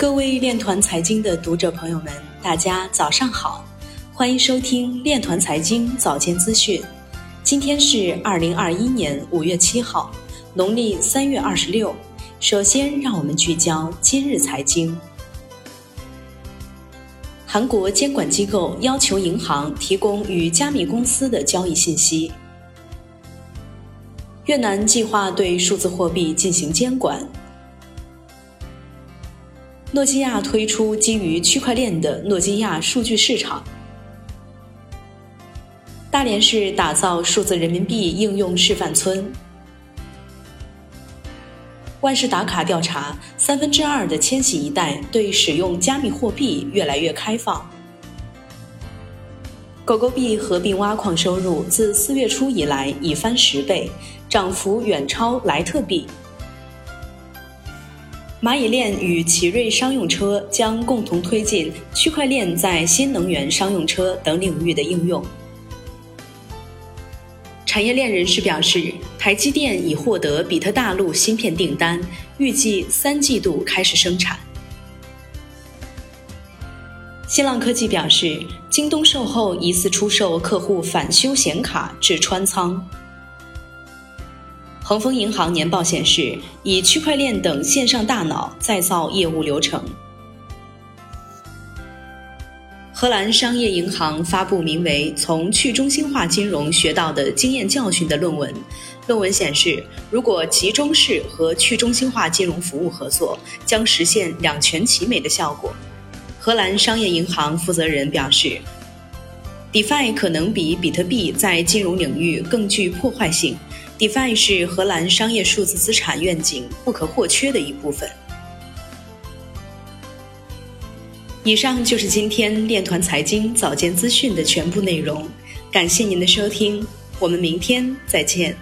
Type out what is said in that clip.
各位链团财经的读者朋友们，大家早上好，欢迎收听链团财经早间资讯。今天是二零二一年五月七号，农历三月二十六。首先，让我们聚焦今日财经。韩国监管机构要求银行提供与加密公司的交易信息。越南计划对数字货币进行监管。诺基亚推出基于区块链的诺基亚数据市场。大连市打造数字人民币应用示范村。万事达卡调查，三分之二的千禧一代对使用加密货币越来越开放。狗狗币合并挖矿收入自四月初以来已翻十倍，涨幅远超莱特币。蚂蚁链与奇瑞商用车将共同推进区块链在新能源商用车等领域的应用。产业链人士表示，台积电已获得比特大陆芯片订单，预计三季度开始生产。新浪科技表示，京东售后疑似出售客户返修显卡至川仓。恒丰银行年报显示，以区块链等线上大脑再造业务流程。荷兰商业银行发布名为《从去中心化金融学到的经验教训》的论文。论文显示，如果集中式和去中心化金融服务合作，将实现两全其美的效果。荷兰商业银行负责人表示，DeFi 可能比比特币在金融领域更具破坏性。DeFi 是荷兰商业数字资产愿景不可或缺的一部分。以上就是今天链团财经早间资讯的全部内容，感谢您的收听，我们明天再见。